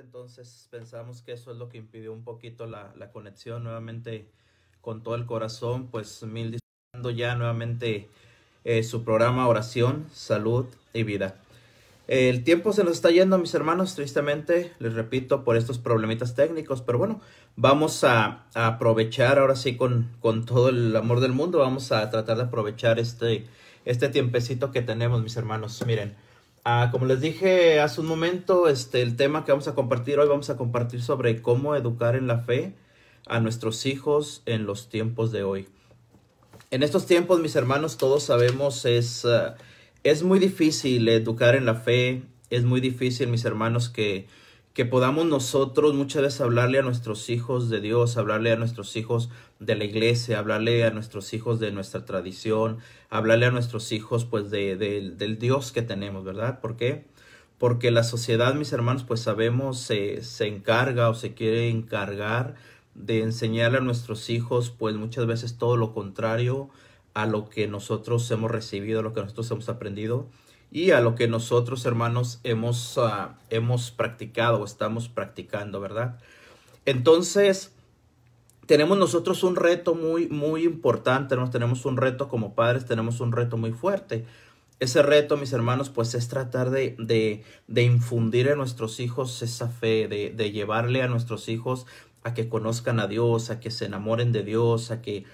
entonces pensamos que eso es lo que impidió un poquito la, la conexión nuevamente con todo el corazón, pues mil disfrutando ya nuevamente eh, su programa Oración, Salud y Vida. El tiempo se nos está yendo, mis hermanos, tristemente, les repito, por estos problemitas técnicos, pero bueno, vamos a, a aprovechar ahora sí con, con, todo el amor del mundo, vamos a tratar de aprovechar este, este tiempecito que tenemos, mis hermanos. Miren, Ah, como les dije hace un momento, este, el tema que vamos a compartir hoy, vamos a compartir sobre cómo educar en la fe a nuestros hijos en los tiempos de hoy. En estos tiempos, mis hermanos, todos sabemos, es, uh, es muy difícil educar en la fe, es muy difícil, mis hermanos, que, que podamos nosotros muchas veces hablarle a nuestros hijos de Dios, hablarle a nuestros hijos de la iglesia, hablarle a nuestros hijos de nuestra tradición, hablarle a nuestros hijos pues de, de, del Dios que tenemos, ¿verdad? ¿Por qué? Porque la sociedad, mis hermanos, pues sabemos, se, se encarga o se quiere encargar de enseñarle a nuestros hijos pues muchas veces todo lo contrario a lo que nosotros hemos recibido, a lo que nosotros hemos aprendido y a lo que nosotros, hermanos, hemos, uh, hemos practicado o estamos practicando, ¿verdad? Entonces, tenemos nosotros un reto muy, muy importante, ¿no? tenemos un reto como padres, tenemos un reto muy fuerte. Ese reto, mis hermanos, pues es tratar de, de, de infundir en nuestros hijos esa fe, de, de llevarle a nuestros hijos a que conozcan a Dios, a que se enamoren de Dios, a que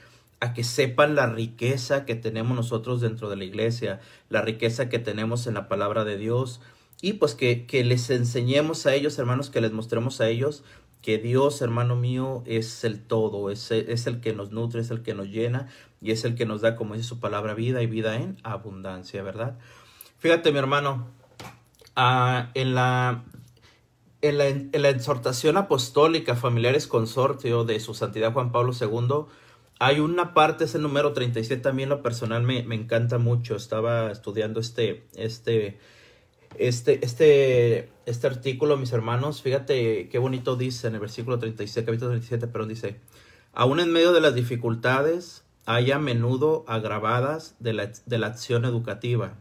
a que sepan la riqueza que tenemos nosotros dentro de la iglesia, la riqueza que tenemos en la palabra de Dios y pues que, que les enseñemos a ellos, hermanos, que les mostremos a ellos que Dios, hermano mío, es el todo, es, es el que nos nutre, es el que nos llena y es el que nos da, como dice su palabra, vida y vida en abundancia, ¿verdad? Fíjate, mi hermano, uh, en, la, en, la, en la exhortación apostólica Familiares Consortio de su Santidad Juan Pablo II, hay una parte, es el número 37, también lo personal me, me encanta mucho. Estaba estudiando este, este, este, este, este artículo, mis hermanos. Fíjate qué bonito dice en el versículo 37, capítulo 37, pero dice, aún en medio de las dificultades, hay a menudo agravadas de la, de la acción educativa.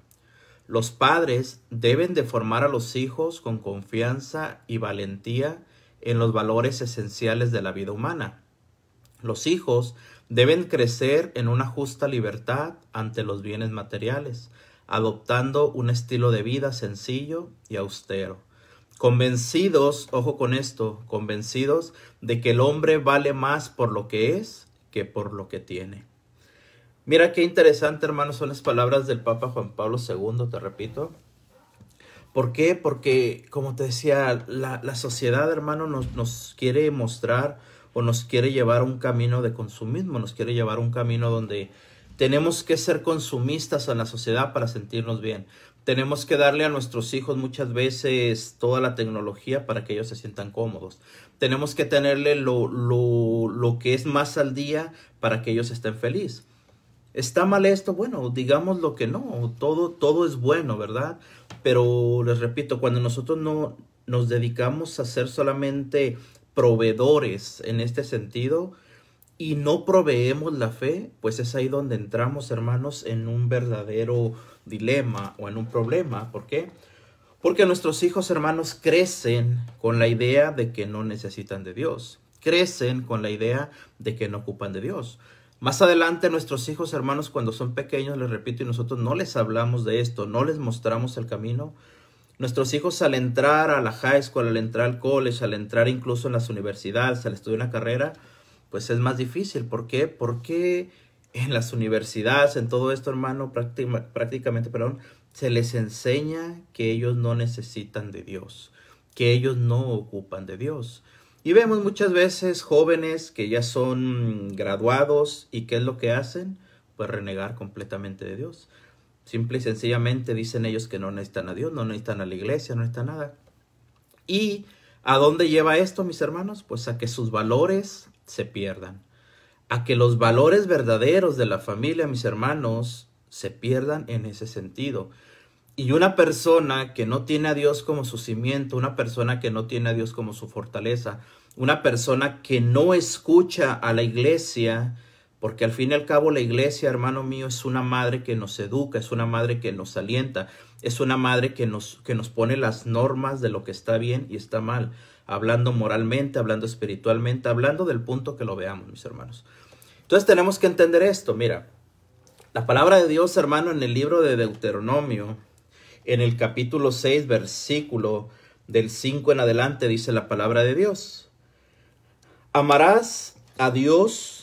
Los padres deben de formar a los hijos con confianza y valentía en los valores esenciales de la vida humana. Los hijos Deben crecer en una justa libertad ante los bienes materiales, adoptando un estilo de vida sencillo y austero. Convencidos, ojo con esto, convencidos de que el hombre vale más por lo que es que por lo que tiene. Mira qué interesante, hermanos, son las palabras del Papa Juan Pablo II, te repito. ¿Por qué? Porque, como te decía, la, sociedad, hermano, nos quiere mostrar nos quiere llevar a un camino de consumismo, nos quiere llevar a un camino donde tenemos que ser consumistas en la sociedad para sentirnos bien. Tenemos que darle a nuestros hijos muchas veces toda la tecnología para que ellos se sientan cómodos. Tenemos que tenerle lo, lo, lo que es más al día para que ellos estén felices. ¿Está mal esto? Bueno, digamos lo que no, todo, todo es bueno, ¿verdad? Pero les repito, cuando nosotros no nos dedicamos a ser solamente proveedores en este sentido y no proveemos la fe, pues es ahí donde entramos, hermanos, en un verdadero dilema o en un problema. ¿Por qué? Porque nuestros hijos, hermanos, crecen con la idea de que no necesitan de Dios. Crecen con la idea de que no ocupan de Dios. Más adelante nuestros hijos, hermanos, cuando son pequeños, les repito, y nosotros no les hablamos de esto, no les mostramos el camino, Nuestros hijos al entrar a la high school, al entrar al college, al entrar incluso en las universidades, al estudiar una carrera, pues es más difícil. ¿Por qué? Porque en las universidades, en todo esto, hermano, prácticamente, perdón, se les enseña que ellos no necesitan de Dios, que ellos no ocupan de Dios. Y vemos muchas veces jóvenes que ya son graduados y ¿qué es lo que hacen? Pues renegar completamente de Dios. Simple y sencillamente dicen ellos que no necesitan a Dios, no necesitan a la iglesia, no necesitan nada. ¿Y a dónde lleva esto, mis hermanos? Pues a que sus valores se pierdan. A que los valores verdaderos de la familia, mis hermanos, se pierdan en ese sentido. Y una persona que no tiene a Dios como su cimiento, una persona que no tiene a Dios como su fortaleza, una persona que no escucha a la iglesia, porque al fin y al cabo la iglesia, hermano mío, es una madre que nos educa, es una madre que nos alienta, es una madre que nos, que nos pone las normas de lo que está bien y está mal, hablando moralmente, hablando espiritualmente, hablando del punto que lo veamos, mis hermanos. Entonces tenemos que entender esto, mira, la palabra de Dios, hermano, en el libro de Deuteronomio, en el capítulo 6, versículo del 5 en adelante, dice la palabra de Dios. Amarás a Dios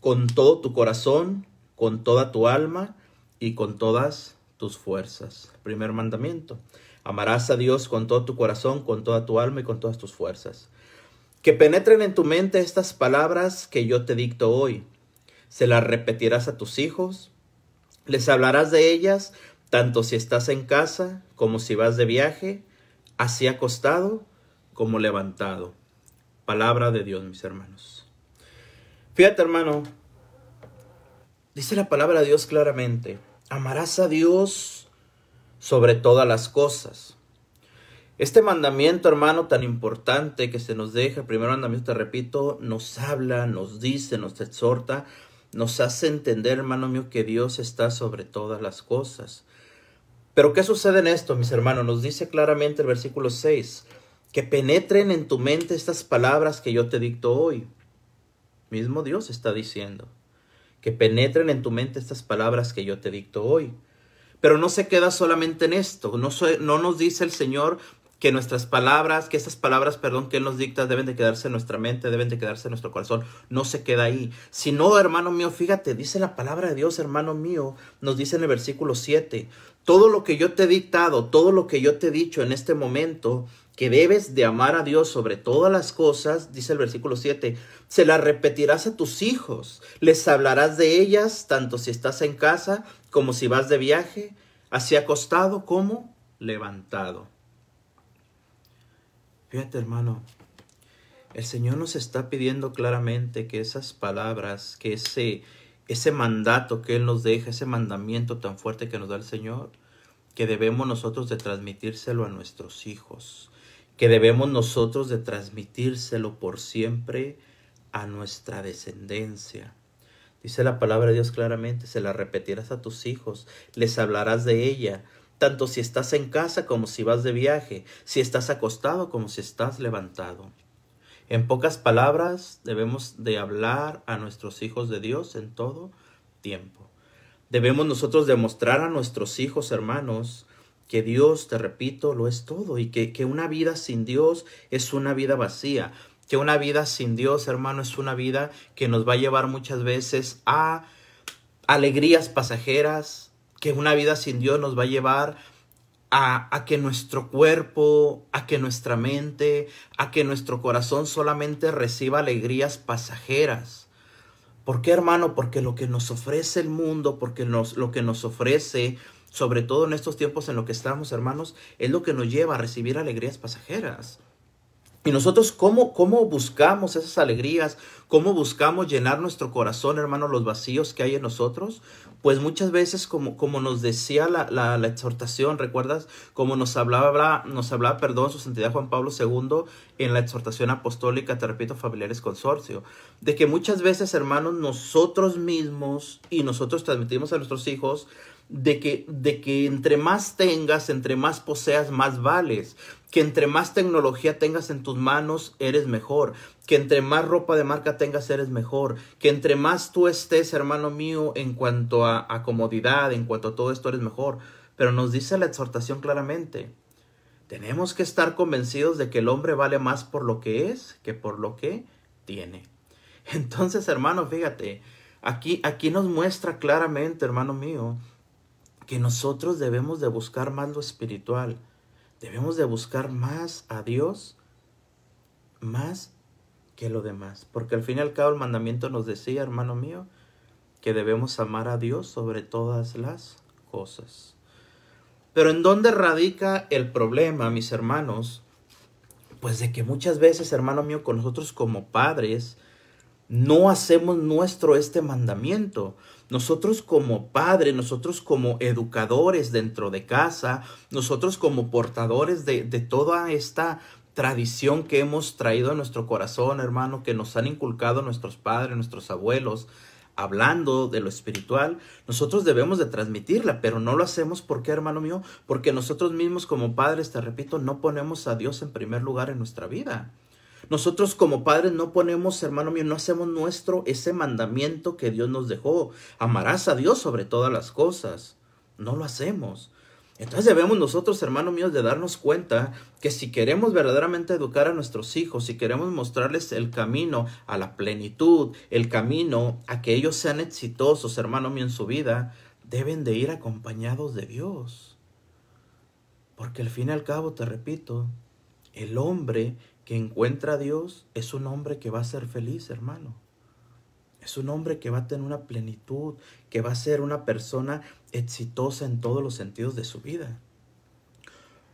con todo tu corazón, con toda tu alma y con todas tus fuerzas. Primer mandamiento. Amarás a Dios con todo tu corazón, con toda tu alma y con todas tus fuerzas. Que penetren en tu mente estas palabras que yo te dicto hoy. Se las repetirás a tus hijos. Les hablarás de ellas tanto si estás en casa como si vas de viaje, así acostado como levantado. Palabra de Dios, mis hermanos. Fíjate, hermano, dice la palabra de Dios claramente, amarás a Dios sobre todas las cosas. Este mandamiento, hermano, tan importante que se nos deja, el primer mandamiento, te repito, nos habla, nos dice, nos exhorta, nos hace entender, hermano mío, que Dios está sobre todas las cosas. Pero ¿qué sucede en esto, mis hermanos? Nos dice claramente el versículo 6, que penetren en tu mente estas palabras que yo te dicto hoy. Mismo Dios está diciendo, que penetren en tu mente estas palabras que yo te dicto hoy. Pero no se queda solamente en esto, no, no nos dice el Señor, que nuestras palabras, que esas palabras, perdón, que Él nos dicta deben de quedarse en nuestra mente, deben de quedarse en nuestro corazón, no se queda ahí. Si no, hermano mío, fíjate, dice la palabra de Dios, hermano mío, nos dice en el versículo 7, todo lo que yo te he dictado, todo lo que yo te he dicho en este momento, que debes de amar a Dios sobre todas las cosas, dice el versículo 7, se las repetirás a tus hijos, les hablarás de ellas, tanto si estás en casa como si vas de viaje, así acostado como levantado. Fíjate, hermano, el Señor nos está pidiendo claramente que esas palabras, que ese, ese mandato que Él nos deja, ese mandamiento tan fuerte que nos da el Señor, que debemos nosotros de transmitírselo a nuestros hijos, que debemos nosotros de transmitírselo por siempre a nuestra descendencia. Dice la palabra de Dios claramente, se la repetirás a tus hijos, les hablarás de ella, tanto si estás en casa como si vas de viaje, si estás acostado como si estás levantado. En pocas palabras, debemos de hablar a nuestros hijos de Dios en todo tiempo. Debemos nosotros demostrar a nuestros hijos, hermanos, que Dios, te repito, lo es todo y que, que una vida sin Dios es una vida vacía, que una vida sin Dios, hermano, es una vida que nos va a llevar muchas veces a alegrías pasajeras, que una vida sin Dios nos va a llevar a, a, que nuestro cuerpo, a que nuestra mente, a que nuestro corazón solamente reciba alegrías pasajeras. ¿Por qué, hermano? Porque lo que nos ofrece el mundo, porque nos, lo que nos ofrece, sobre todo en estos tiempos en los que estamos, hermanos, es lo que nos lleva a recibir alegrías pasajeras. Y nosotros, ¿cómo, ¿cómo buscamos esas alegrías? ¿Cómo buscamos llenar nuestro corazón, hermano, los vacíos que hay en nosotros? Pues muchas veces, como, como nos decía la, la, exhortación, ¿recuerdas? Como nos hablaba, nos hablaba, perdón, su santidad Juan Pablo II en la exhortación apostólica, te repito, familiares consorcio, de que muchas veces, hermanos, nosotros mismos y nosotros transmitimos a nuestros hijos de que, de que entre más tengas, entre más poseas, más vales. Que entre más tecnología tengas en tus manos, eres mejor. Que entre más ropa de marca tengas, eres mejor. Que entre más tú estés, hermano mío, en cuanto a, comodidad, en cuanto a todo esto, eres mejor. Pero nos dice la exhortación claramente. Tenemos que estar convencidos de que el hombre vale más por lo que es que por lo que tiene. Entonces, hermano, fíjate, aquí, aquí nos muestra claramente, hermano mío, que nosotros debemos de buscar más lo espiritual, debemos de buscar más a Dios, más que lo demás, porque al fin y al cabo el mandamiento nos decía, hermano mío, que debemos amar a Dios sobre todas las cosas. Pero ¿en dónde radica el problema, mis hermanos? Pues de que muchas veces, hermano mío, con nosotros como padres, no hacemos nuestro este mandamiento. Nosotros como padres, nosotros como educadores dentro de casa, nosotros como portadores de, de toda esta tradición que hemos traído a nuestro corazón, hermano, que nos han inculcado nuestros padres, nuestros abuelos, hablando de lo espiritual, nosotros debemos de transmitirla, pero no lo hacemos porque, hermano mío, porque nosotros mismos como padres, te repito, no ponemos a Dios en primer lugar en nuestra vida. Nosotros como padres no ponemos, hermano mío, no hacemos nuestro ese mandamiento que Dios nos dejó. Amarás a Dios sobre todas las cosas. No lo hacemos. Entonces debemos nosotros, hermanos míos, de darnos cuenta que si queremos verdaderamente educar a nuestros hijos, si queremos mostrarles el camino a la plenitud, el camino a que ellos sean exitosos, hermano mío, en su vida, deben de ir acompañados de Dios. Porque al fin y al cabo, te repito, el hombre que encuentra a Dios es un hombre que va a ser feliz, hermano. Es un hombre que va a tener una plenitud, que va a ser una persona exitosa en todos los sentidos de su vida.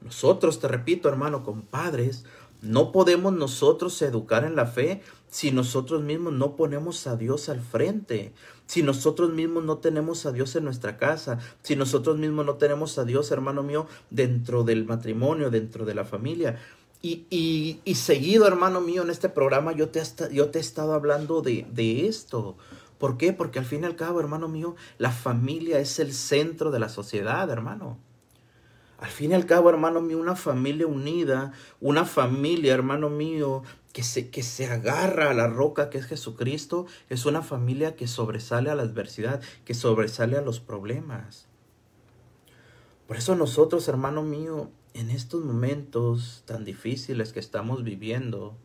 Nosotros, te repito, hermano, compadres, no podemos nosotros educar en la fe si nosotros mismos no ponemos a Dios al frente, si nosotros mismos no tenemos a Dios en nuestra casa, si nosotros mismos no tenemos a Dios, hermano mío, dentro del matrimonio, dentro de la familia. Y, y, seguido, hermano mío, en este programa yo te, yo te he estado hablando de, de esto. ¿Por qué? Porque al fin y al cabo, hermano mío, la familia es el centro de la sociedad, hermano. Al fin y al cabo, hermano mío, una familia unida, una familia, hermano mío, que se, que se agarra a la roca que es Jesucristo, es una familia que sobresale a la adversidad, que sobresale a los problemas. Por eso nosotros, hermano mío, en estos momentos tan difíciles que estamos viviendo,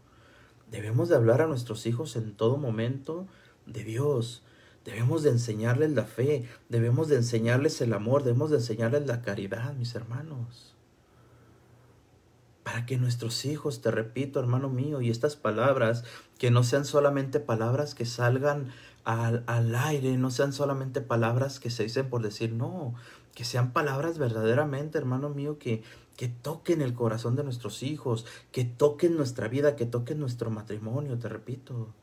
debemos de hablar a nuestros hijos en todo momento de Dios. Debemos de enseñarles la fe, debemos de enseñarles el amor, debemos de enseñarles la caridad, mis hermanos. Para que nuestros hijos, te repito, hermano mío, y estas palabras, que no sean solamente palabras que salgan al, al aire, no sean solamente palabras que se dicen por decir, no, que sean palabras verdaderamente, hermano mío, que, que toquen el corazón de nuestros hijos, que toquen nuestra vida, que toquen nuestro matrimonio, te repito.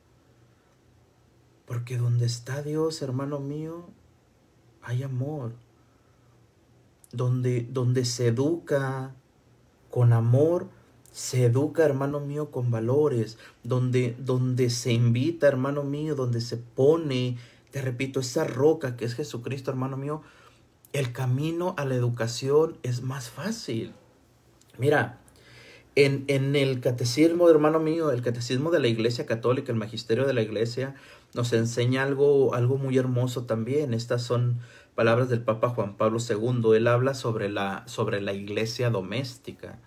Porque donde está Dios, hermano mío, hay amor. Donde, donde se educa con amor, se educa, hermano mío, con valores. Donde, donde se invita, hermano mío, donde se pone, te repito, esa roca que es Jesucristo, hermano mío, el camino a la educación es más fácil. Mira, en, en, el catecismo, hermano mío, el catecismo de la Iglesia Católica, el magisterio de la Iglesia, nos enseña algo, algo muy hermoso también. Estas son palabras del Papa Juan Pablo II. Él habla sobre la, sobre la iglesia doméstica.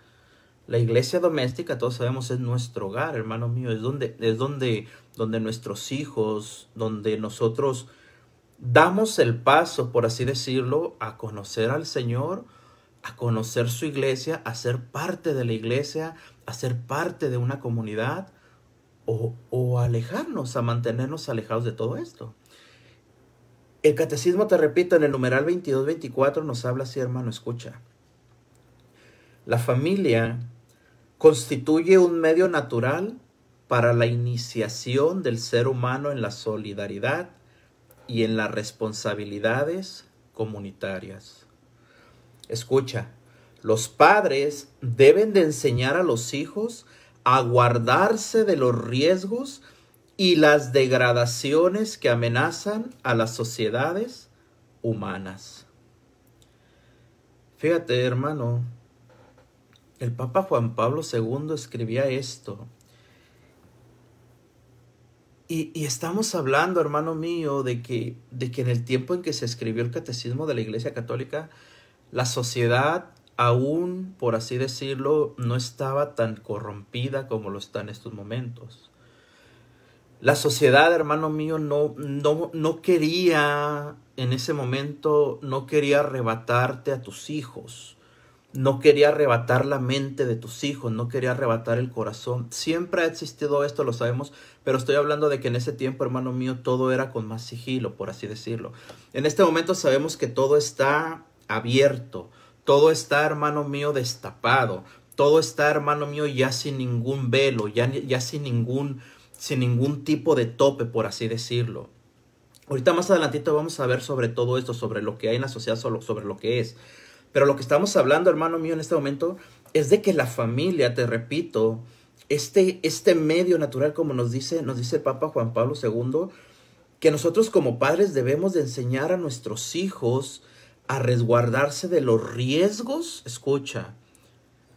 La iglesia doméstica, todos sabemos, es nuestro hogar, hermano mío, es donde, es donde, donde nuestros hijos, donde nosotros damos el paso, por así decirlo, a conocer al Señor, a conocer su iglesia, a ser parte de la iglesia, a ser parte de una comunidad, o, alejarnos, a mantenernos alejados de todo esto. El catecismo, te repito, en el numeral 22-24 nos habla así, hermano, escucha. La familia constituye un medio natural para la iniciación del ser humano en la solidaridad y en las responsabilidades comunitarias. Escucha, los padres deben de enseñar a los hijos a guardarse de los riesgos y las degradaciones que amenazan a las sociedades humanas. Fíjate, hermano, el Papa Juan Pablo II escribía esto. Y, estamos hablando, hermano mío, de que, de que en el tiempo en que se escribió el catecismo de la Iglesia Católica, la sociedad aún, por así decirlo, no estaba tan corrompida como lo está en estos momentos. La sociedad, hermano mío, no, no, no quería, en ese momento, no quería arrebatarte a tus hijos, no quería arrebatar la mente de tus hijos, no quería arrebatar el corazón. Siempre ha existido esto, lo sabemos, pero estoy hablando de que en ese tiempo, hermano mío, todo era con más sigilo, por así decirlo. En este momento sabemos que todo está abierto, todo está, hermano mío, destapado. Todo está, hermano mío, ya sin ningún velo, ya, ya sin, ningún, sin ningún tipo de tope, por así decirlo. Ahorita más adelantito vamos a ver sobre todo esto, sobre lo que hay en la sociedad, sobre lo que es. Pero lo que estamos hablando, hermano mío, en este momento, es de que la familia, te repito, este, este medio natural, como nos dice, nos dice el Papa Juan Pablo II, que nosotros como padres debemos de enseñar a nuestros hijos a resguardarse de los riesgos, escucha,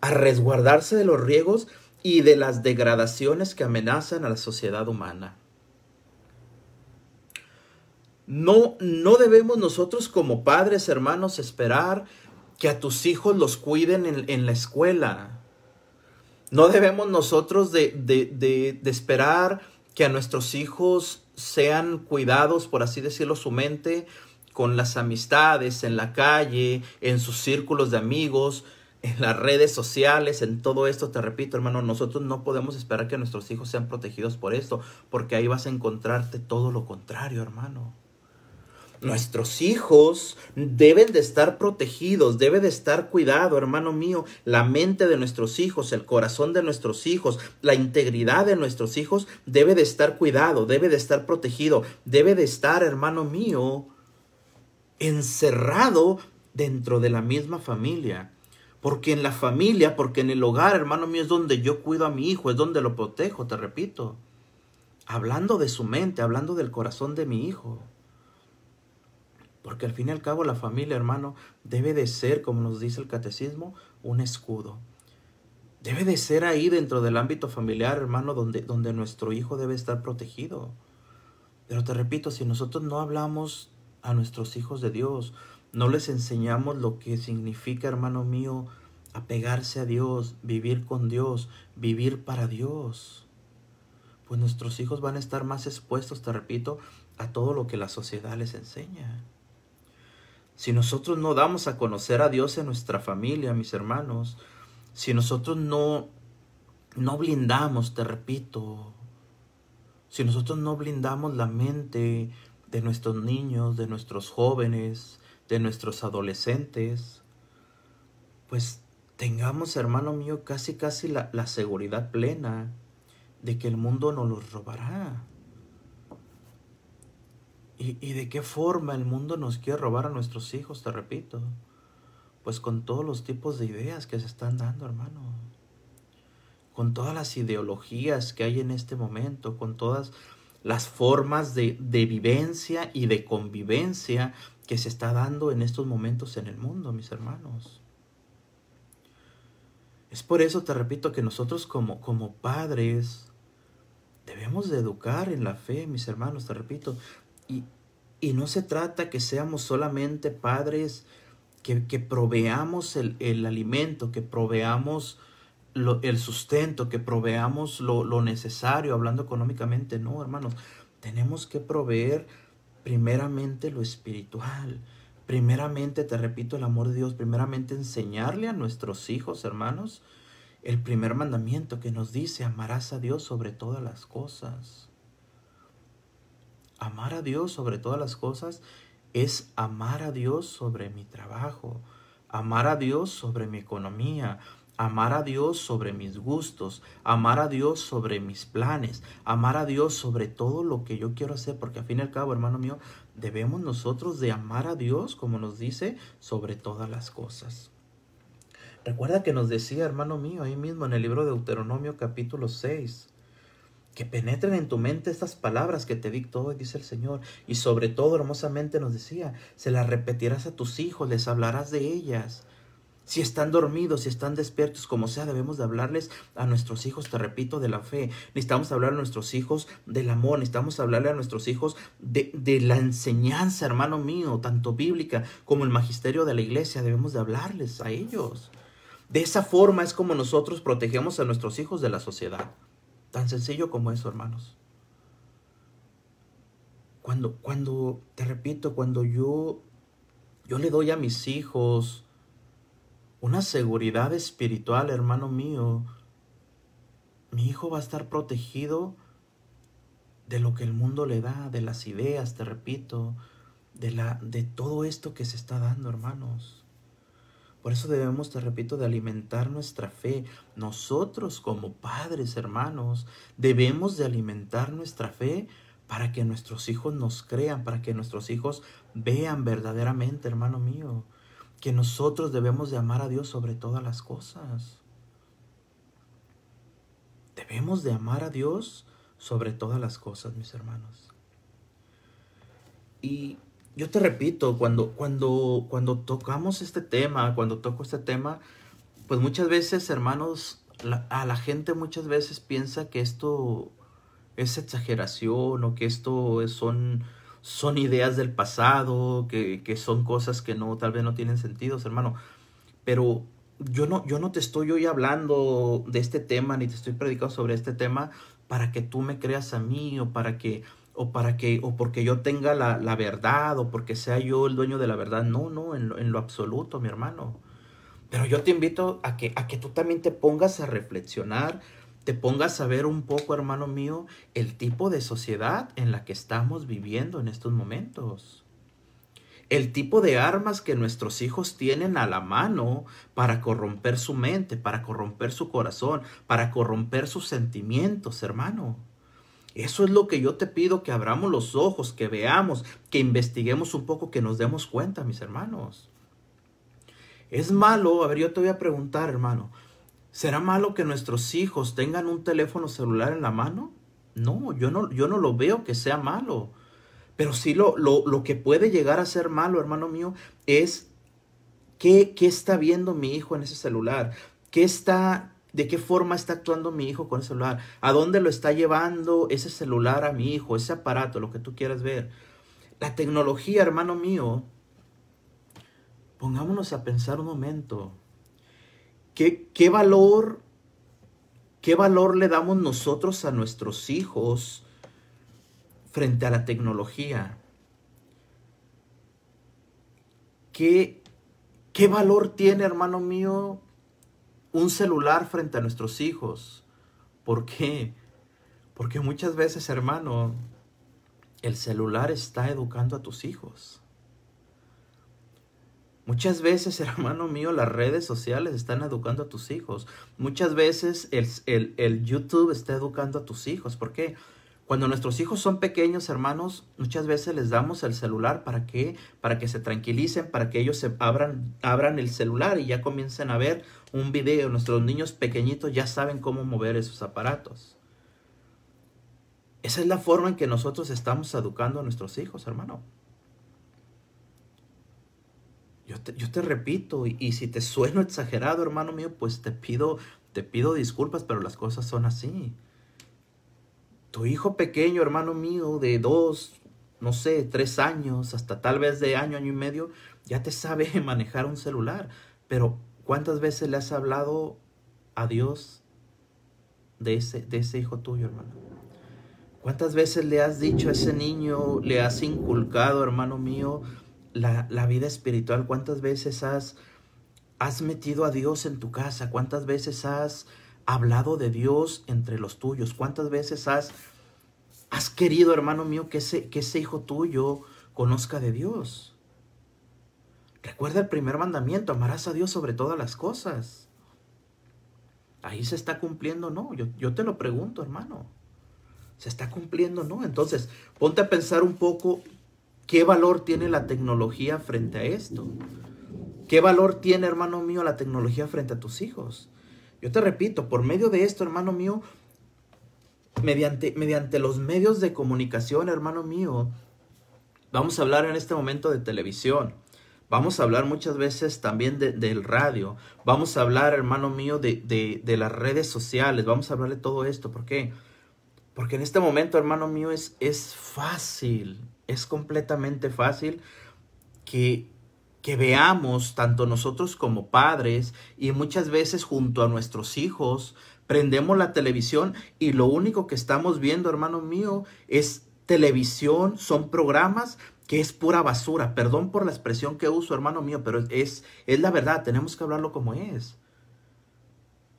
a resguardarse de los riesgos y de las degradaciones que amenazan a la sociedad humana. No, no debemos nosotros como padres, hermanos, esperar que a tus hijos los cuiden en, la escuela. No debemos nosotros de, de, de esperar que a nuestros hijos sean cuidados, por así decirlo, su mente con las amistades, en la calle, en sus círculos de amigos, en las redes sociales, en todo esto, te repito, hermano, nosotros no podemos esperar que nuestros hijos sean protegidos por esto, porque ahí vas a encontrarte todo lo contrario, hermano. Nuestros hijos deben de estar protegidos, debe de estar cuidado, hermano mío, la mente de nuestros hijos, el corazón de nuestros hijos, la integridad de nuestros hijos debe de estar cuidado, debe de estar protegido, debe de estar, hermano mío, encerrado dentro de la misma familia. Porque en la familia, porque en el hogar, hermano mío, es donde yo cuido a mi hijo, es donde lo protejo, te repito. Hablando de su mente, hablando del corazón de mi hijo. Porque al fin y al cabo la familia, hermano, debe de ser, como nos dice el catecismo, un escudo. Debe de ser ahí dentro del ámbito familiar, hermano, donde, donde nuestro hijo debe estar protegido. Pero te repito, si nosotros no hablamos a nuestros hijos de Dios, no les enseñamos lo que significa, hermano mío, apegarse a Dios, vivir con Dios, vivir para Dios, pues nuestros hijos van a estar más expuestos, te repito, a todo lo que la sociedad les enseña. Si nosotros no damos a conocer a Dios en nuestra familia, mis hermanos, si nosotros no, no blindamos, te repito, si nosotros no blindamos la mente de nuestros niños, de nuestros jóvenes, de nuestros adolescentes, pues tengamos, hermano mío, casi casi la, la seguridad plena de que el mundo no los robará. ¿Y, de qué forma el mundo nos quiere robar a nuestros hijos, te repito? Pues con todos los tipos de ideas que se están dando, hermano. Con todas las ideologías que hay en este momento, con todas las formas de, de vivencia y de convivencia que se está dando en estos momentos en el mundo, mis hermanos. Es por eso, te repito, que nosotros como, como padres debemos de educar en la fe, mis hermanos, te repito, y, y no se trata que seamos solamente padres que, que proveamos el, el, alimento, que proveamos lo, el sustento, que proveamos lo, lo necesario, hablando económicamente. No, hermanos, tenemos que proveer primeramente lo espiritual. Primeramente, te repito, el amor de Dios. Primeramente, enseñarle a nuestros hijos, hermanos, el primer mandamiento que nos dice, amarás a Dios sobre todas las cosas. Amar a Dios sobre todas las cosas es amar a Dios sobre mi trabajo, amar a Dios sobre mi economía, amar a Dios sobre mis gustos, amar a Dios sobre mis planes, amar a Dios sobre todo lo que yo quiero hacer, porque al fin y al cabo, hermano mío, debemos nosotros de amar a Dios, como nos dice, sobre todas las cosas. Recuerda que nos decía, hermano mío, ahí mismo en el libro de Deuteronomio capítulo 6, que penetren en tu mente estas palabras que te dicto hoy, dice el Señor. Y sobre todo, hermosamente nos decía, se las repetirás a tus hijos, les hablarás de ellas. Si están dormidos, si están despiertos, como sea, debemos de hablarles a nuestros hijos, te repito, de la fe. Necesitamos hablar a nuestros hijos del amor, necesitamos hablarle a nuestros hijos de, de la enseñanza, hermano mío, tanto bíblica como el magisterio de la iglesia. Debemos de hablarles a ellos. De esa forma es como nosotros protegemos a nuestros hijos de la sociedad. Tan sencillo como eso, hermanos. Cuando, cuando, te repito, cuando yo, yo le doy a mis hijos una seguridad espiritual, hermano mío, mi hijo va a estar protegido de lo que el mundo le da, de las ideas, te repito, de, la, de todo esto que se está dando, hermanos. Por eso debemos, te repito, de alimentar nuestra fe. Nosotros como padres, hermanos, debemos de alimentar nuestra fe para que nuestros hijos nos crean, para que nuestros hijos vean verdaderamente, hermano mío, que nosotros debemos de amar a Dios sobre todas las cosas. Debemos de amar a Dios sobre todas las cosas, mis hermanos. y yo te repito, cuando, cuando, cuando tocamos este tema, cuando toco este tema, pues muchas veces, hermanos, a la gente muchas veces piensa que esto es exageración o que esto son, son ideas del pasado, que, que, son cosas que no, tal vez no tienen sentido, hermano. Pero yo no, yo no te estoy hoy hablando de este tema, ni te estoy predicando sobre este tema para que tú me creas a mí o para que o para que o porque yo tenga la, la verdad o porque sea yo el dueño de la verdad. No, no, en lo, absoluto, mi hermano. Pero yo te invito a que, a que tú también te pongas a reflexionar, te pongas a ver un poco, hermano mío, el tipo de sociedad en la que estamos viviendo en estos momentos. El tipo de armas que nuestros hijos tienen a la mano para corromper su mente, para corromper su corazón, para corromper sus sentimientos, hermano. Eso es lo que yo te pido, que abramos los ojos, que veamos, que investiguemos un poco, que nos demos cuenta, mis hermanos. Es malo, a ver, yo te voy a preguntar, hermano, ¿será malo que nuestros hijos tengan un teléfono celular en la mano? No, yo no, yo no lo veo que sea malo. Pero sí lo, lo, que puede llegar a ser malo, hermano mío, es qué, qué está viendo mi hijo en ese celular, qué está, de qué forma está actuando mi hijo con el celular, a dónde lo está llevando ese celular a mi hijo, ese aparato, lo que tú quieras ver. La tecnología, hermano mío, pongámonos a pensar un momento. ¿Qué, qué valor, qué valor le damos nosotros a nuestros hijos frente a la tecnología? ¿Qué, qué valor tiene, hermano mío, un celular frente a nuestros hijos? ¿Por qué? Porque muchas veces, hermano, el celular está educando a tus hijos. Muchas veces, hermano mío, las redes sociales están educando a tus hijos. Muchas veces el, el, el, YouTube está educando a tus hijos. ¿Por qué? Cuando nuestros hijos son pequeños, hermanos, muchas veces les damos el celular para que, para que se tranquilicen, para que ellos se abran, abran el celular y ya comiencen a ver un video. Nuestros niños pequeñitos ya saben cómo mover esos aparatos. Esa es la forma en que nosotros estamos educando a nuestros hijos, hermano. Yo te, repito, y, y, si te sueno exagerado, hermano mío, pues te pido, te pido disculpas, pero las cosas son así. Tu hijo pequeño, hermano mío, de dos, no sé, tres años, hasta tal vez de año, año y medio, ya te sabe manejar un celular. Pero, ¿cuántas veces le has hablado a Dios de ese, de ese hijo tuyo, hermano? ¿Cuántas veces le has dicho a ese niño, le has inculcado, hermano mío, la, la vida espiritual? ¿Cuántas veces has, has metido a Dios en tu casa? ¿Cuántas veces has hablado de Dios entre los tuyos? ¿Cuántas veces has, has querido, hermano mío, que ese, que ese hijo tuyo conozca de Dios? Recuerda el primer mandamiento, amarás a Dios sobre todas las cosas. Ahí se está cumpliendo, no. Yo, yo te lo pregunto, hermano. ¿Se está cumpliendo? No. Entonces, ponte a pensar un poco qué valor tiene la tecnología frente a esto. ¿Qué valor tiene, hermano mío, la tecnología frente a tus hijos? Yo te repito, por medio de esto, hermano mío, mediante, mediante los medios de comunicación, hermano mío, vamos a hablar en este momento de televisión. Vamos a hablar muchas veces también de, del radio. Vamos a hablar, hermano mío, de, de, de, las redes sociales. Vamos a hablar de todo esto. ¿Por qué? Porque en este momento, hermano mío, es, es fácil, es completamente fácil que que veamos tanto nosotros como padres y muchas veces junto a nuestros hijos prendemos la televisión y lo único que estamos viendo, hermano mío, es televisión, son programas que es pura basura. Perdón por la expresión que uso, hermano mío, pero es, es la verdad, tenemos que hablarlo como es.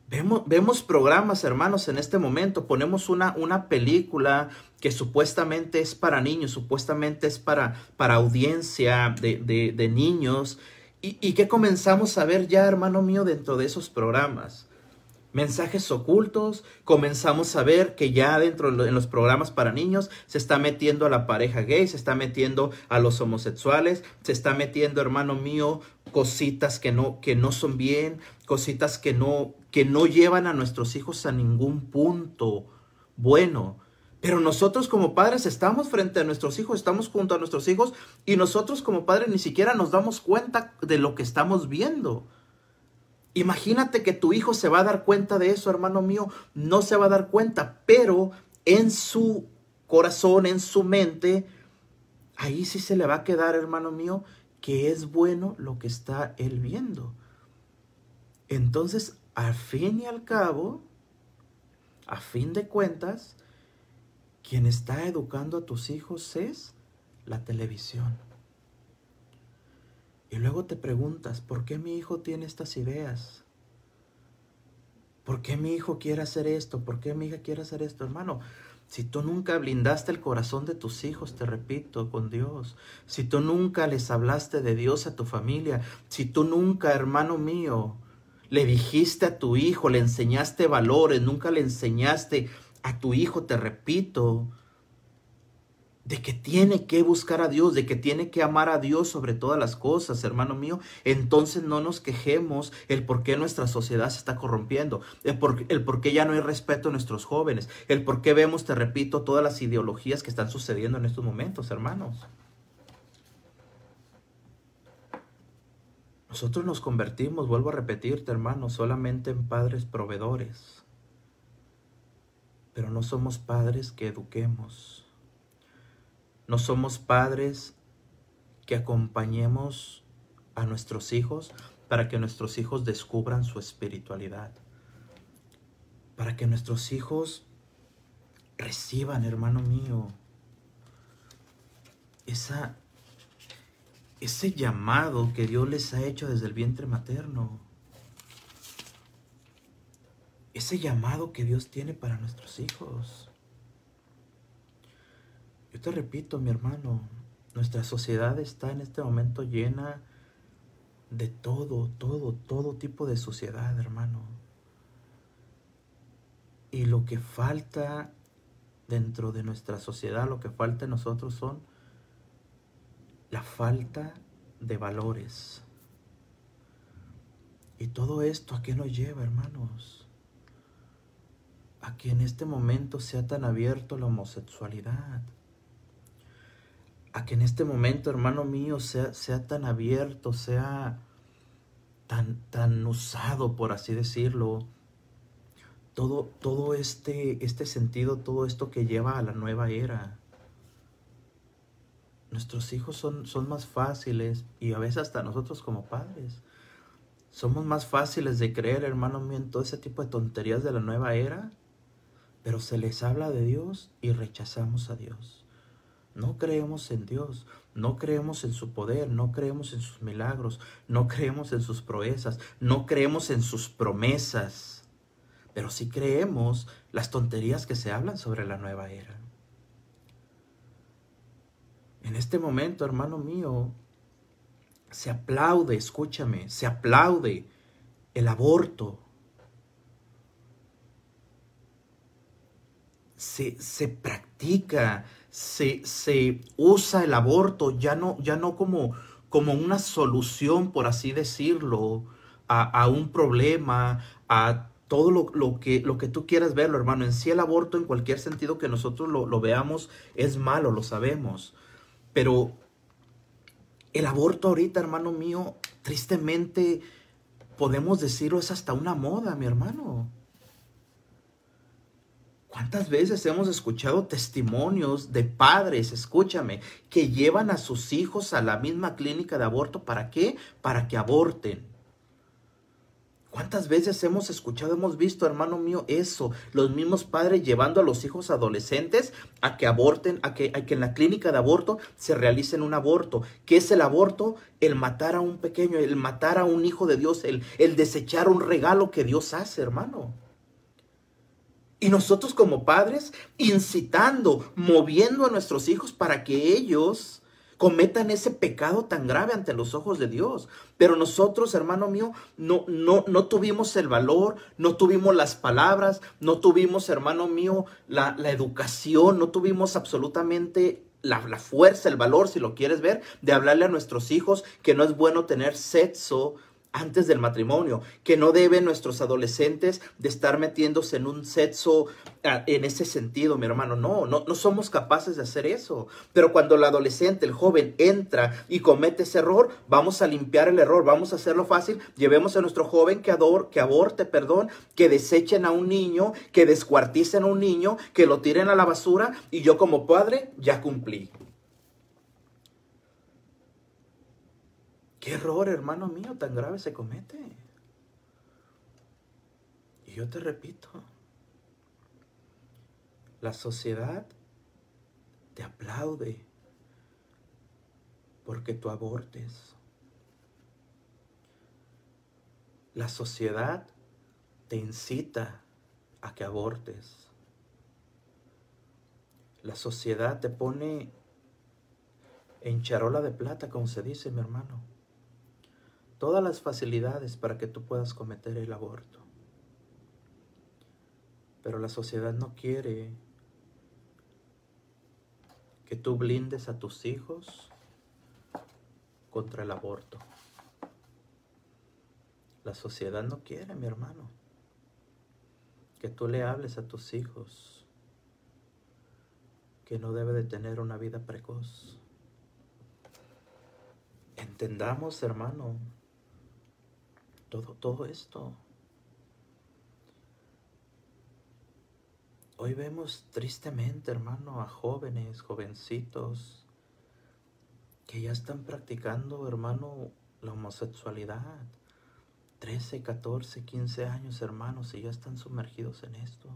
Vemos, vemos, programas, hermanos, en este momento. Ponemos una, una película que supuestamente es para niños, supuestamente es para, para audiencia de, de, niños. Y, ¿Y qué comenzamos a ver ya, hermano mío, dentro de esos programas? mensajes ocultos, comenzamos a ver que ya dentro de los programas para niños se está metiendo a la pareja gay, se está metiendo a los homosexuales, se está metiendo, hermano mío, cositas que no que no son bien, cositas que no que no llevan a nuestros hijos a ningún punto bueno. Pero nosotros como padres estamos frente a nuestros hijos, estamos junto a nuestros hijos y nosotros como padres ni siquiera nos damos cuenta de lo que estamos viendo. Imagínate que tu hijo se va a dar cuenta de eso, hermano mío, no se va a dar cuenta, pero en su corazón, en su mente, ahí sí se le va a quedar, hermano mío, que es bueno lo que está él viendo. Entonces, al fin y al cabo, a fin de cuentas, quien está educando a tus hijos es la televisión. Y luego te preguntas, ¿por qué mi hijo tiene estas ideas? ¿Por qué mi hijo quiere hacer esto? ¿Por qué mi hija quiere hacer esto, hermano? Si tú nunca blindaste el corazón de tus hijos, te repito, con Dios. Si tú nunca les hablaste de Dios a tu familia. Si tú nunca, hermano mío, le dijiste a tu hijo, le enseñaste valores, nunca le enseñaste a tu hijo, te repito, de que tiene que buscar a Dios, de que tiene que amar a Dios sobre todas las cosas, hermano mío, entonces no nos quejemos el por qué nuestra sociedad se está corrompiendo, el por, qué ya no hay respeto a nuestros jóvenes, el por qué vemos, te repito, todas las ideologías que están sucediendo en estos momentos, hermanos. Nosotros nos convertimos, vuelvo a repetirte, hermano, solamente en padres proveedores, pero no somos padres que eduquemos no somos padres que acompañemos a nuestros hijos para que nuestros hijos descubran su espiritualidad. Para que nuestros hijos reciban, hermano mío, esa, ese llamado que Dios les ha hecho desde el vientre materno. Ese llamado que Dios tiene para nuestros hijos. Yo te repito, mi hermano, nuestra sociedad está en este momento llena de todo, todo, todo tipo de suciedad, hermano. Y lo que falta dentro de nuestra sociedad, lo que falta en nosotros son la falta de valores. Y todo esto, ¿a qué nos lleva, hermanos? A que en este momento sea tan abierto la homosexualidad a que en este momento, hermano mío, sea, sea tan abierto, sea tan, tan usado, por así decirlo, todo, todo este, este sentido, todo esto que lleva a la nueva era. Nuestros hijos son, son más fáciles y a veces hasta nosotros como padres. Somos más fáciles de creer, hermano mío, en todo ese tipo de tonterías de la nueva era, pero se les habla de Dios y rechazamos a Dios. No creemos en Dios, no creemos en su poder, no creemos en sus milagros, no creemos en sus proezas, no creemos en sus promesas, pero sí creemos las tonterías que se hablan sobre la nueva era. En este momento, hermano mío, se aplaude, escúchame, se aplaude el aborto. Se, se practica se, usa el aborto ya no, ya no como, como una solución, por así decirlo, a, un problema, a todo lo, que, lo que tú quieras verlo, hermano. En sí el aborto, en cualquier sentido que nosotros lo, lo veamos, es malo, lo sabemos. Pero el aborto ahorita, hermano mío, tristemente, podemos decirlo, es hasta una moda, mi hermano. ¿Cuántas veces hemos escuchado testimonios de padres, escúchame, que llevan a sus hijos a la misma clínica de aborto? ¿Para qué? Para que aborten. ¿Cuántas veces hemos escuchado, hemos visto, hermano mío, eso? Los mismos padres llevando a los hijos adolescentes a que aborten, a que, que en la clínica de aborto se realicen un aborto. ¿Qué es el aborto? El matar a un pequeño, el matar a un hijo de Dios, el, el desechar un regalo que Dios hace, hermano. Y nosotros como padres incitando, moviendo a nuestros hijos para que ellos cometan ese pecado tan grave ante los ojos de Dios. Pero nosotros, hermano mío, no, no, no tuvimos el valor, no tuvimos las palabras, no tuvimos, hermano mío, la, la educación, no tuvimos absolutamente la, la, fuerza, el valor, si lo quieres ver, de hablarle a nuestros hijos que no es bueno tener sexo antes del matrimonio, que no deben nuestros adolescentes de estar metiéndose en un sexo ah, en ese sentido, mi hermano. No, no, no somos capaces de hacer eso. Pero cuando el adolescente, el joven, entra y comete ese error, vamos a limpiar el error, vamos a hacerlo fácil. Llevemos a nuestro joven que, ador, que aborte, perdón, que desechen a un niño, que descuarticen a un niño, que lo tiren a la basura y yo como padre ya cumplí. ¿Qué error, hermano mío, tan grave se comete? Y yo te repito, la sociedad te aplaude porque tú abortes. La sociedad te incita a que abortes. La sociedad te pone en charola de plata, como se dice, mi hermano todas las facilidades para que tú puedas cometer el aborto. Pero la sociedad no quiere que tú blindes a tus hijos contra el aborto. La sociedad no quiere, mi hermano, que tú le hables a tus hijos que no debe de tener una vida precoz. Entendamos, hermano, todo, todo esto. Hoy vemos tristemente, hermano, a jóvenes, jovencitos, que ya están practicando, hermano, la homosexualidad. 13, 14, 15 años, hermanos, y ya están sumergidos en esto.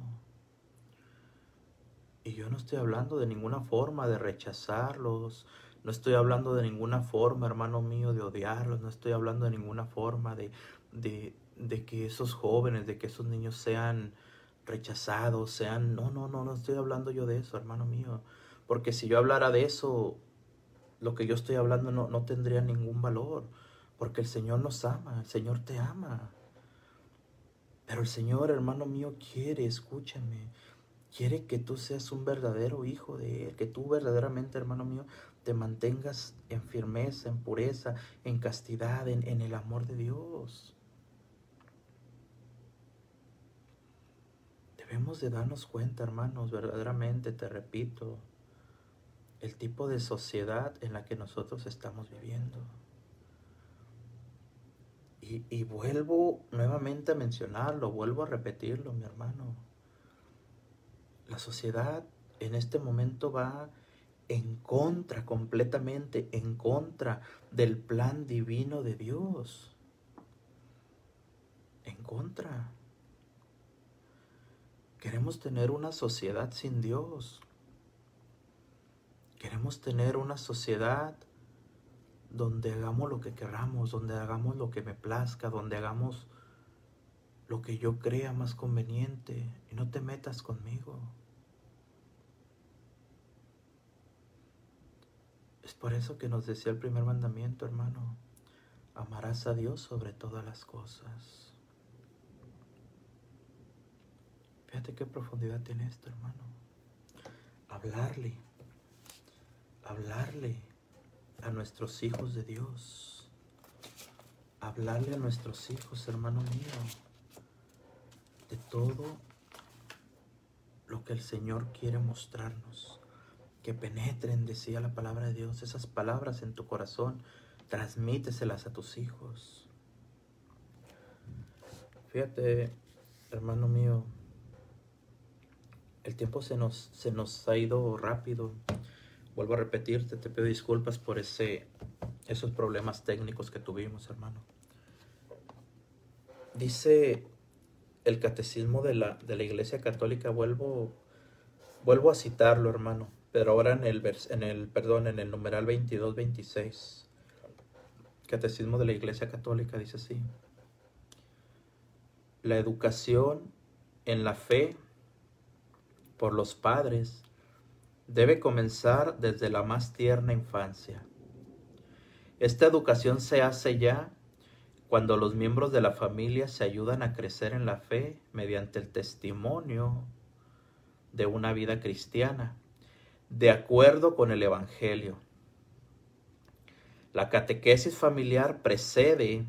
Y yo no estoy hablando de ninguna forma de rechazarlos, no estoy hablando de ninguna forma, hermano mío, de odiarlos, no estoy hablando de ninguna forma de, de, de que esos jóvenes, de que esos niños sean rechazados, sean... No, no, no, no estoy hablando yo de eso, hermano mío. Porque si yo hablara de eso, lo que yo estoy hablando no, no tendría ningún valor. Porque el Señor nos ama, el Señor te ama. Pero el Señor, hermano mío, quiere, escúchame, quiere que tú seas un verdadero hijo de Él, que tú verdaderamente, hermano mío, te mantengas en firmeza, en pureza, en castidad, en, en el amor de Dios. Debemos de darnos cuenta, hermanos, verdaderamente, te repito, el tipo de sociedad en la que nosotros estamos viviendo. Y, y, vuelvo nuevamente a mencionarlo, vuelvo a repetirlo, mi hermano. La sociedad en este momento va en contra, completamente en contra del plan divino de Dios. En contra. Queremos tener una sociedad sin Dios. Queremos tener una sociedad donde hagamos lo que queramos, donde hagamos lo que me plazca, donde hagamos lo que yo crea más conveniente y no te metas conmigo. Es por eso que nos decía el primer mandamiento, hermano, amarás a Dios sobre todas las cosas. Fíjate qué profundidad tiene esto, hermano. Hablarle, hablarle a nuestros hijos de Dios. Hablarle a nuestros hijos, hermano mío, de todo lo que el Señor quiere mostrarnos. Que penetren, decía la palabra de Dios, esas palabras en tu corazón, transmíteselas a tus hijos. Fíjate, hermano mío, el tiempo se nos, se nos ha ido rápido. Vuelvo a repetirte, te pido disculpas por ese, esos problemas técnicos que tuvimos, hermano. Dice el catecismo de la, de la Iglesia Católica, vuelvo, vuelvo a citarlo, hermano, pero ahora en el, en el, perdón, en el numeral 22-26. Catecismo de la Iglesia Católica dice así. La educación en la fe por los padres debe comenzar desde la más tierna infancia. Esta educación se hace ya cuando los miembros de la familia se ayudan a crecer en la fe mediante el testimonio de una vida cristiana, de acuerdo con el Evangelio. La catequesis familiar precede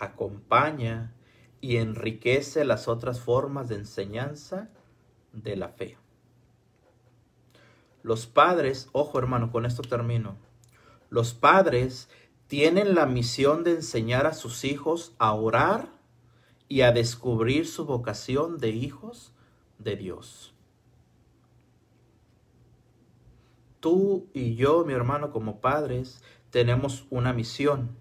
acompaña y enriquece las otras formas de enseñanza de la fe. Los padres, ojo hermano, con esto termino. Los padres tienen la misión de enseñar a sus hijos a orar y a descubrir su vocación de hijos de Dios. Tú y yo, mi hermano, como padres, tenemos una misión.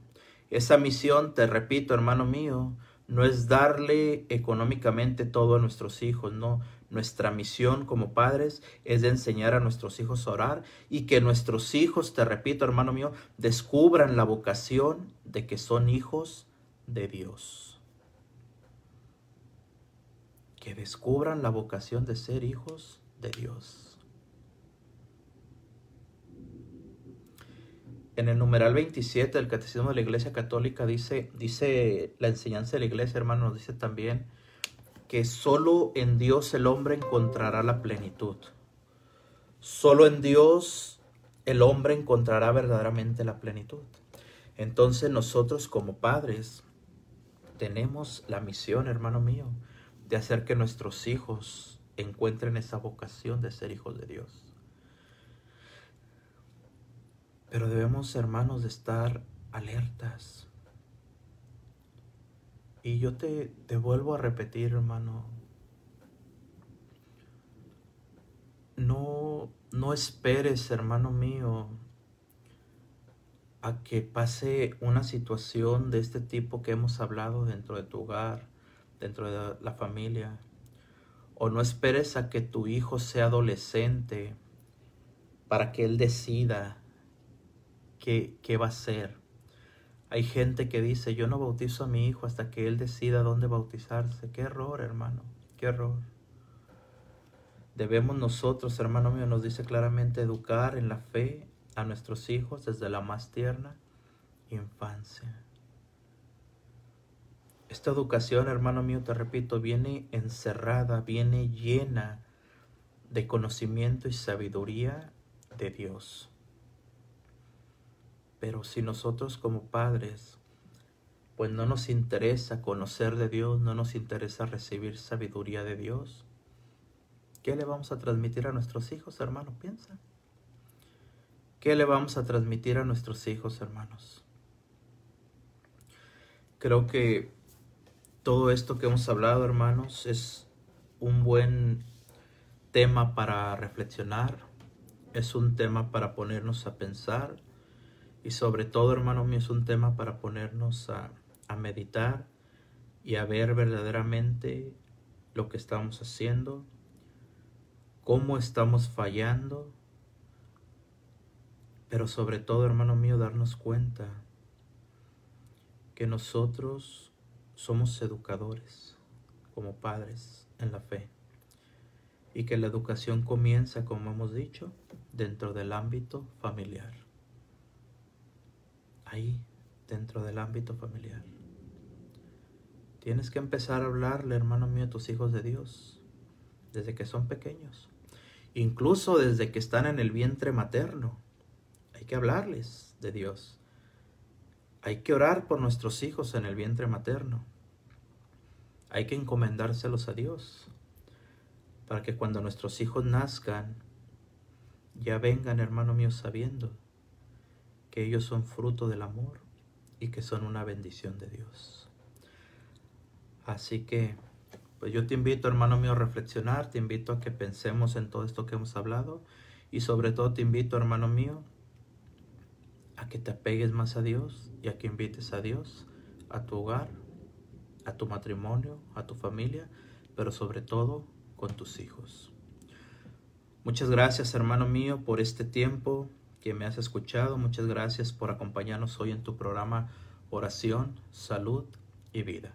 Esa misión, te repito, hermano mío, no es darle económicamente todo a nuestros hijos, no. Nuestra misión como padres es de enseñar a nuestros hijos a orar y que nuestros hijos, te repito hermano mío, descubran la vocación de que son hijos de Dios. Que descubran la vocación de ser hijos de Dios. En el numeral 27 del Catecismo de la Iglesia Católica dice, dice la enseñanza de la Iglesia, hermano, nos dice también que solo en Dios el hombre encontrará la plenitud. Solo en Dios el hombre encontrará verdaderamente la plenitud. Entonces nosotros como padres tenemos la misión, hermano mío, de hacer que nuestros hijos encuentren esa vocación de ser hijos de Dios. Pero debemos, hermanos, de estar alertas y yo te, te vuelvo a repetir, hermano, no, no esperes, hermano mío, a que pase una situación de este tipo que hemos hablado dentro de tu hogar, dentro de la familia. O no esperes a que tu hijo sea adolescente para que él decida qué, qué va a ser. Hay gente que dice, yo no bautizo a mi hijo hasta que él decida dónde bautizarse. Qué error, hermano, qué error. Debemos nosotros, hermano mío, nos dice claramente, educar en la fe a nuestros hijos desde la más tierna infancia. Esta educación, hermano mío, te repito, viene encerrada, viene llena de conocimiento y sabiduría de Dios. Pero si nosotros como padres, pues no nos interesa conocer de Dios, no nos interesa recibir sabiduría de Dios, ¿qué le vamos a transmitir a nuestros hijos, hermanos? Piensa. ¿Qué le vamos a transmitir a nuestros hijos, hermanos? Creo que todo esto que hemos hablado, hermanos, es un buen tema para reflexionar, es un tema para ponernos a pensar y sobre todo, hermano mío, es un tema para ponernos a, a meditar y a ver verdaderamente lo que estamos haciendo, cómo estamos fallando, pero sobre todo, hermano mío, darnos cuenta que nosotros somos educadores como padres en la fe y que la educación comienza, como hemos dicho, dentro del ámbito familiar ahí, dentro del ámbito familiar. Tienes que empezar a hablarle, hermano mío, a tus hijos de Dios, desde que son pequeños, incluso desde que están en el vientre materno. Hay que hablarles de Dios. Hay que orar por nuestros hijos en el vientre materno. Hay que encomendárselos a Dios para que cuando nuestros hijos nazcan, ya vengan, hermano mío, sabiendo que ellos son fruto del amor y que son una bendición de Dios. Así que, pues yo te invito, hermano mío, a reflexionar, te invito a que pensemos en todo esto que hemos hablado y sobre todo te invito, hermano mío, a que te apegues más a Dios y a que invites a Dios a tu hogar, a tu matrimonio, a tu familia, pero sobre todo con tus hijos. Muchas gracias, hermano mío, por este tiempo que me has escuchado. Muchas gracias por acompañarnos hoy en tu programa Oración, Salud y Vida.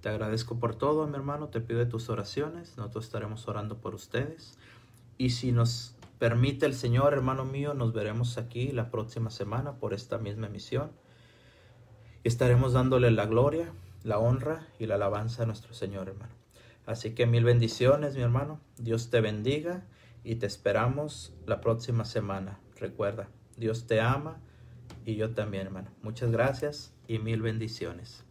Te agradezco por todo, mi hermano. Te pido tus oraciones. Nosotros estaremos orando por ustedes. Y si nos permite el Señor, hermano mío, nos veremos aquí la próxima semana por esta misma emisión. Estaremos dándole la gloria, la honra y la alabanza a nuestro Señor, hermano. Así que mil bendiciones, mi hermano. Dios te bendiga y te esperamos la próxima semana. Recuerda, Dios te ama y yo también, hermano. Muchas gracias y mil bendiciones.